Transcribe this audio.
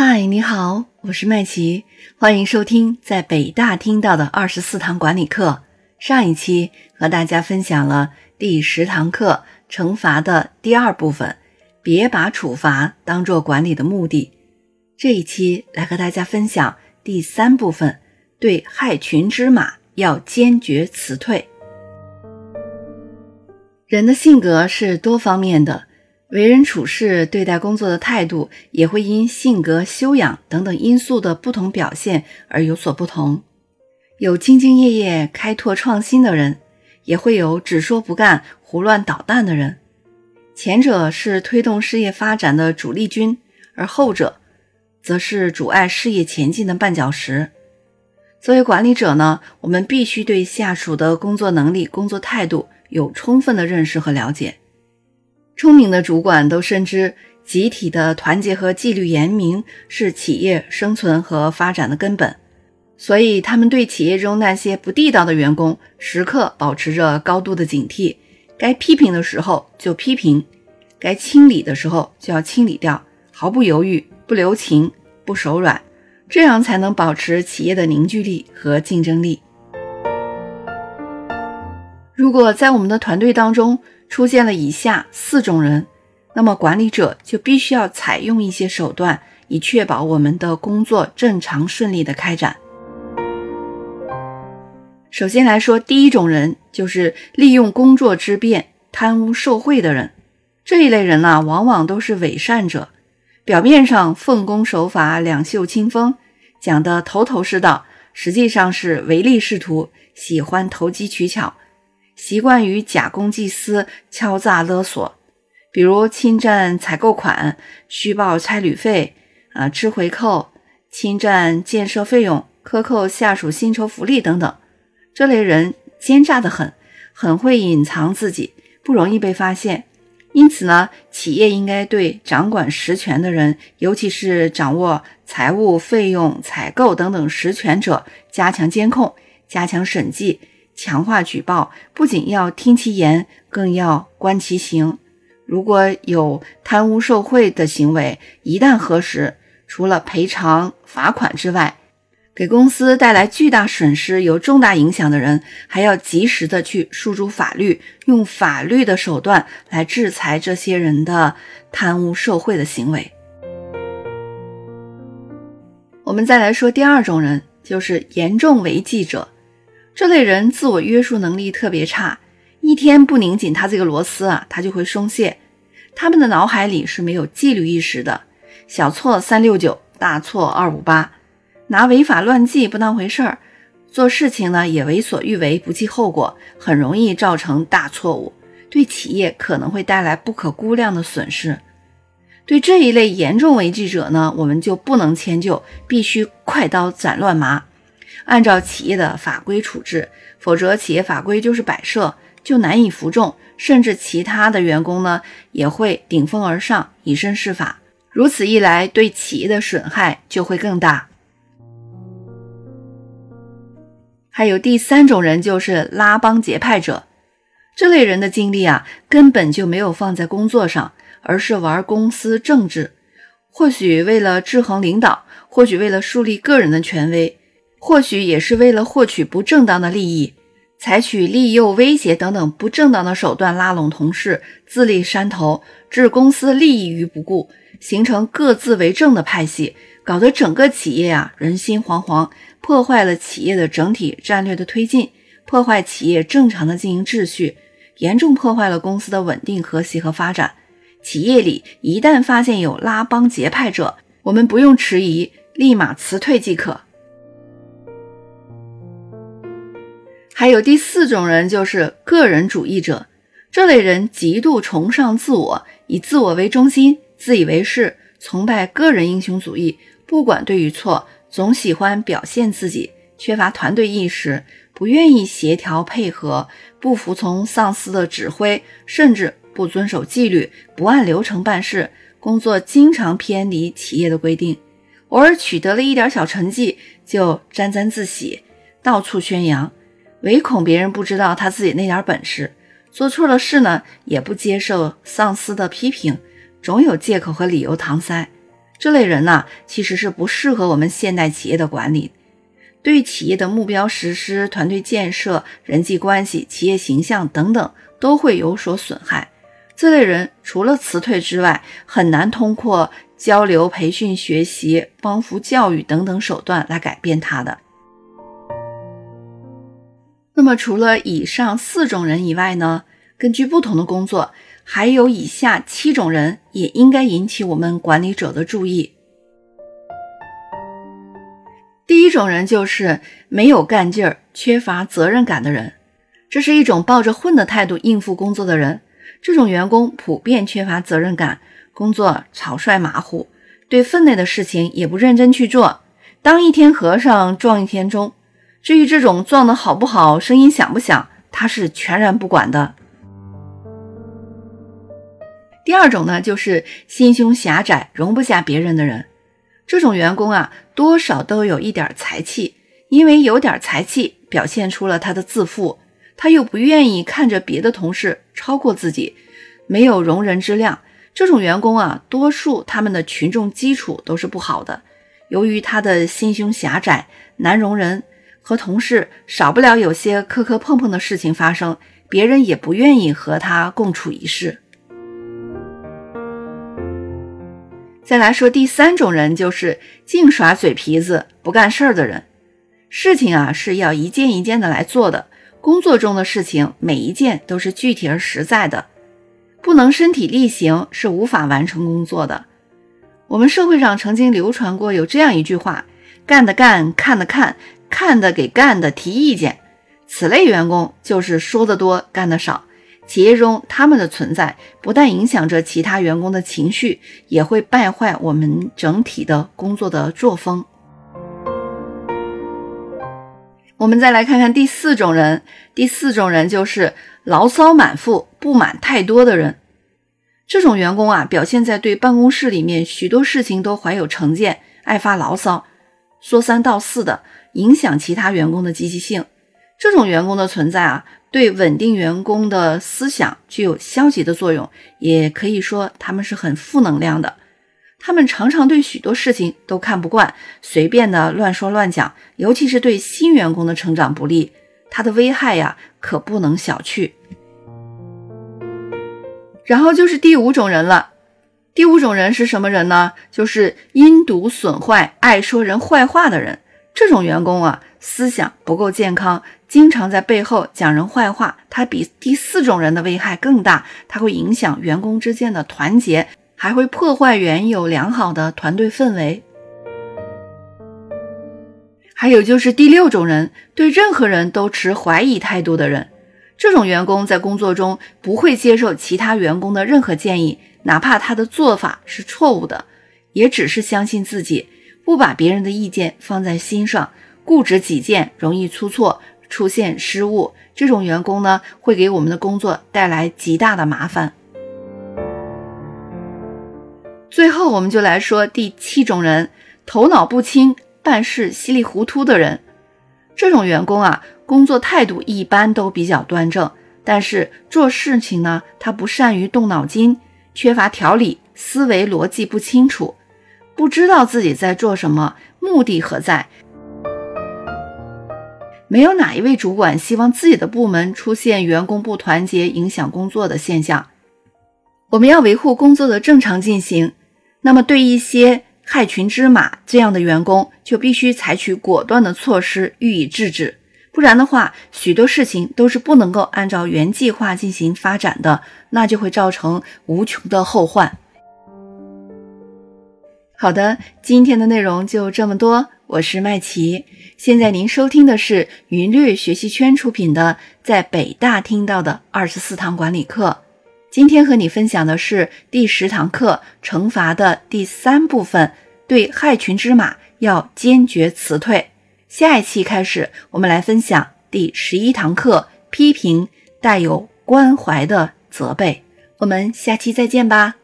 嗨，你好，我是麦琪，欢迎收听在北大听到的二十四堂管理课。上一期和大家分享了第十堂课惩罚的第二部分，别把处罚当做管理的目的。这一期来和大家分享第三部分，对害群之马要坚决辞退。人的性格是多方面的。为人处事、对待工作的态度，也会因性格、修养等等因素的不同表现而有所不同。有兢兢业业、开拓创新的人，也会有只说不干、胡乱捣蛋的人。前者是推动事业发展的主力军，而后者则是阻碍事业前进的绊脚石。作为管理者呢，我们必须对下属的工作能力、工作态度有充分的认识和了解。聪明的主管都深知，集体的团结和纪律严明是企业生存和发展的根本，所以他们对企业中那些不地道的员工时刻保持着高度的警惕。该批评的时候就批评，该清理的时候就要清理掉，毫不犹豫、不留情、不手软，这样才能保持企业的凝聚力和竞争力。如果在我们的团队当中，出现了以下四种人，那么管理者就必须要采用一些手段，以确保我们的工作正常顺利的开展。首先来说，第一种人就是利用工作之便贪污受贿的人。这一类人呢，往往都是伪善者，表面上奉公守法、两袖清风，讲的头头是道，实际上是唯利是图，喜欢投机取巧。习惯于假公济私、敲诈勒索，比如侵占采购款、虚报差旅费、啊吃回扣、侵占建设费用、克扣下属薪酬福利等等。这类人奸诈的很，很会隐藏自己，不容易被发现。因此呢，企业应该对掌管实权的人，尤其是掌握财务、费用、采购等等实权者，加强监控，加强审计。强化举报，不仅要听其言，更要观其行。如果有贪污受贿的行为，一旦核实，除了赔偿罚款之外，给公司带来巨大损失、有重大影响的人，还要及时的去诉诸法律，用法律的手段来制裁这些人的贪污受贿的行为。我们再来说第二种人，就是严重违纪者。这类人自我约束能力特别差，一天不拧紧他这个螺丝啊，他就会松懈。他们的脑海里是没有纪律意识的，小错三六九，大错二五八，拿违法乱纪不当回事儿，做事情呢也为所欲为，不计后果，很容易造成大错误，对企业可能会带来不可估量的损失。对这一类严重违纪者呢，我们就不能迁就，必须快刀斩乱麻。按照企业的法规处置，否则企业法规就是摆设，就难以服众，甚至其他的员工呢也会顶风而上，以身试法。如此一来，对企业的损害就会更大。还有第三种人，就是拉帮结派者。这类人的精力啊，根本就没有放在工作上，而是玩公司政治。或许为了制衡领导，或许为了树立个人的权威。或许也是为了获取不正当的利益，采取利诱、威胁等等不正当的手段拉拢同事，自立山头，置公司利益于不顾，形成各自为政的派系，搞得整个企业啊人心惶惶，破坏了企业的整体战略的推进，破坏企业正常的经营秩序，严重破坏了公司的稳定、和谐和发展。企业里一旦发现有拉帮结派者，我们不用迟疑，立马辞退即可。还有第四种人，就是个人主义者。这类人极度崇尚自我，以自我为中心，自以为是，崇拜个人英雄主义，不管对与错，总喜欢表现自己，缺乏团队意识，不愿意协调配合，不服从上司的指挥，甚至不遵守纪律，不按流程办事，工作经常偏离企业的规定，偶尔取得了一点小成绩，就沾沾自喜，到处宣扬。唯恐别人不知道他自己那点本事，做错了事呢，也不接受上司的批评，总有借口和理由搪塞。这类人呢，其实是不适合我们现代企业的管理，对企业的目标实施、团队建设、人际关系、企业形象等等都会有所损害。这类人除了辞退之外，很难通过交流、培训、学习、帮扶教育等等手段来改变他的。那么，除了以上四种人以外呢？根据不同的工作，还有以下七种人也应该引起我们管理者的注意。第一种人就是没有干劲儿、缺乏责任感的人，这是一种抱着混的态度应付工作的人。这种员工普遍缺乏责任感，工作草率马虎，对分内的事情也不认真去做，当一天和尚撞一天钟。至于这种撞的好不好，声音响不响，他是全然不管的。第二种呢，就是心胸狭窄、容不下别人的人。这种员工啊，多少都有一点财气，因为有点财气，表现出了他的自负。他又不愿意看着别的同事超过自己，没有容人之量。这种员工啊，多数他们的群众基础都是不好的。由于他的心胸狭窄，难容人。和同事少不了有些磕磕碰碰的事情发生，别人也不愿意和他共处一室。再来说第三种人，就是净耍嘴皮子不干事儿的人。事情啊是要一件一件的来做的，工作中的事情每一件都是具体而实在的，不能身体力行是无法完成工作的。我们社会上曾经流传过有这样一句话：干的干，看的看。看的给干的提意见，此类员工就是说的多干的少。企业中他们的存在不但影响着其他员工的情绪，也会败坏我们整体的工作的作风。我们再来看看第四种人，第四种人就是牢骚满腹、不满太多的人。这种员工啊，表现在对办公室里面许多事情都怀有成见，爱发牢骚，说三道四的。影响其他员工的积极性，这种员工的存在啊，对稳定员工的思想具有消极的作用，也可以说他们是很负能量的。他们常常对许多事情都看不惯，随便的乱说乱讲，尤其是对新员工的成长不利，他的危害呀可不能小觑。然后就是第五种人了，第五种人是什么人呢？就是阴毒损坏、爱说人坏话的人。这种员工啊，思想不够健康，经常在背后讲人坏话，他比第四种人的危害更大，他会影响员工之间的团结，还会破坏原有良好的团队氛围。还有就是第六种人，对任何人都持怀疑态度的人，这种员工在工作中不会接受其他员工的任何建议，哪怕他的做法是错误的，也只是相信自己。不把别人的意见放在心上，固执己见，容易出错，出现失误。这种员工呢，会给我们的工作带来极大的麻烦。最后，我们就来说第七种人：头脑不清、办事稀里糊涂的人。这种员工啊，工作态度一般都比较端正，但是做事情呢，他不善于动脑筋，缺乏条理，思维逻辑不清楚。不知道自己在做什么，目的何在？没有哪一位主管希望自己的部门出现员工不团结、影响工作的现象。我们要维护工作的正常进行，那么对一些害群之马这样的员工，就必须采取果断的措施予以制止。不然的话，许多事情都是不能够按照原计划进行发展的，那就会造成无穷的后患。好的，今天的内容就这么多。我是麦琪，现在您收听的是云律学习圈出品的《在北大听到的二十四堂管理课》。今天和你分享的是第十堂课惩罚的第三部分，对害群之马要坚决辞退。下一期开始，我们来分享第十一堂课批评带有关怀的责备。我们下期再见吧。